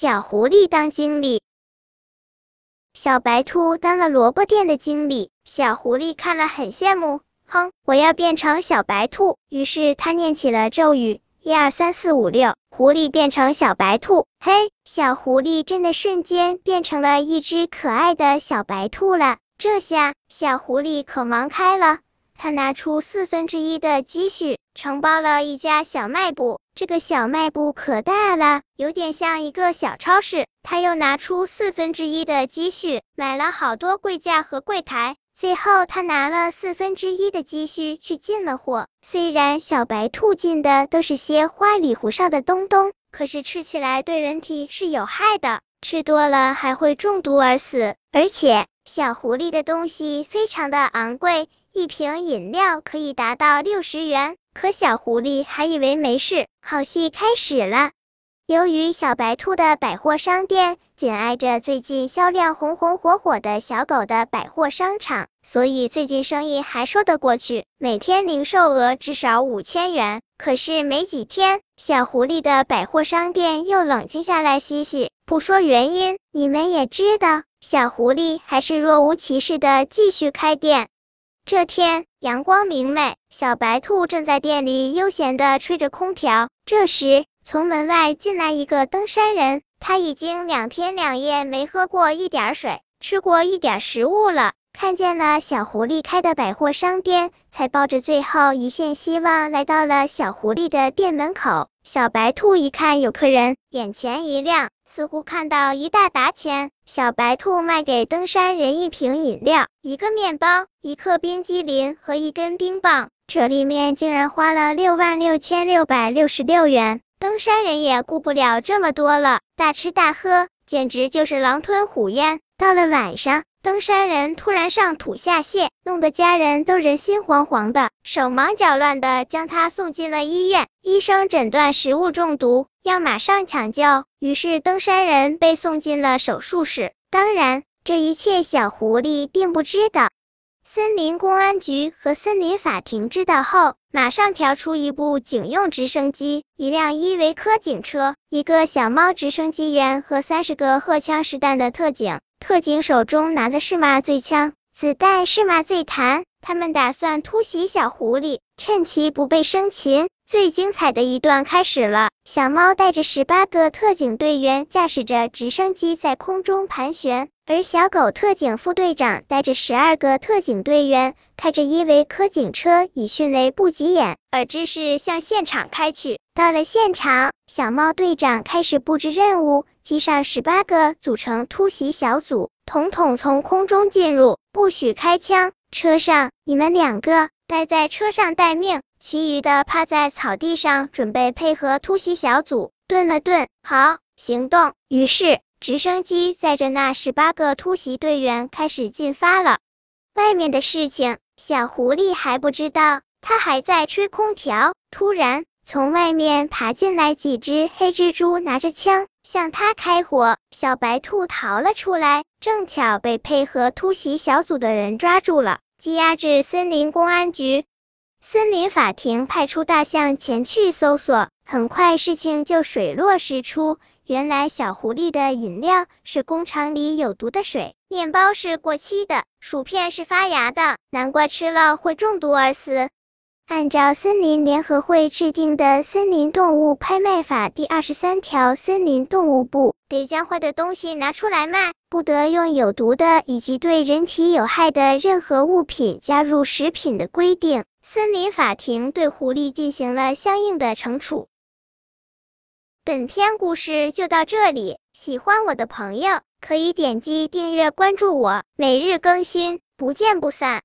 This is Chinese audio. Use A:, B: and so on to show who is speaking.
A: 小狐狸当经理。小白兔当了萝卜店的经理，小狐狸看了很羡慕。哼，我要变成小白兔。于是他念起了咒语：一二三四五六，狐狸变成小白兔。嘿，小狐狸真的瞬间变成了一只可爱的小白兔了。这下小狐狸可忙开了。他拿出四分之一的积蓄，承包了一家小卖部。这个小卖部可大了，有点像一个小超市。他又拿出四分之一的积蓄，买了好多柜架和柜台。最后，他拿了四分之一的积蓄去进了货。虽然小白兔进的都是些花里胡哨的东东，可是吃起来对人体是有害的，吃多了还会中毒而死。而且，小狐狸的东西非常的昂贵。一瓶饮料可以达到六十元，可小狐狸还以为没事。好戏开始了。由于小白兔的百货商店紧挨着最近销量红红火火的小狗的百货商场，所以最近生意还说得过去，每天零售额至少五千元。可是没几天，小狐狸的百货商店又冷静下来嘻嘻。不说原因，你们也知道，小狐狸还是若无其事的继续开店。这天阳光明媚，小白兔正在店里悠闲的吹着空调。这时，从门外进来一个登山人，他已经两天两夜没喝过一点水，吃过一点食物了。看见了小狐狸开的百货商店，才抱着最后一线希望来到了小狐狸的店门口。小白兔一看有客人，眼前一亮，似乎看到一大沓钱。小白兔卖给登山人一瓶饮料、一个面包、一克冰激凌和一根冰棒，这里面竟然花了六万六千六百六十六元。登山人也顾不了这么多了，大吃大喝，简直就是狼吞虎咽。到了晚上。登山人突然上吐下泻，弄得家人都人心惶惶的，手忙脚乱的将他送进了医院。医生诊断食物中毒，要马上抢救。于是登山人被送进了手术室。当然，这一切小狐狸并不知道。森林公安局和森林法庭知道后，马上调出一部警用直升机、一辆依维柯警车、一个小猫直升机员和三十个荷枪实弹的特警。特警手中拿的是麻醉枪，子弹是麻醉弹。他们打算突袭小狐狸，趁其不备生擒。最精彩的一段开始了。小猫带着十八个特警队员，驾驶着直升机在空中盘旋，而小狗特警副队长带着十二个特警队员，开着伊维柯警车，以迅雷不及掩耳之势向现场开去。到了现场，小猫队长开始布置任务。机上十八个组成突袭小组，统统从空中进入，不许开枪。车上你们两个待在车上待命，其余的趴在草地上准备配合突袭小组。顿了顿，好，行动。于是直升机载着那十八个突袭队员开始进发了。外面的事情，小狐狸还不知道，他还在吹空调。突然，从外面爬进来几只黑蜘蛛，拿着枪。向他开火，小白兔逃了出来，正巧被配合突袭小组的人抓住了，羁押至森林公安局。森林法庭派出大象前去搜索，很快事情就水落石出。原来小狐狸的饮料是工厂里有毒的水，面包是过期的，薯片是发芽的，难怪吃了会中毒而死。按照森林联合会制定的《森林动物拍卖法》第二十三条，森林动物部得将坏的东西拿出来卖，不得用有毒的以及对人体有害的任何物品加入食品的规定。森林法庭对狐狸进行了相应的惩处。本篇故事就到这里，喜欢我的朋友可以点击订阅关注我，每日更新，不见不散。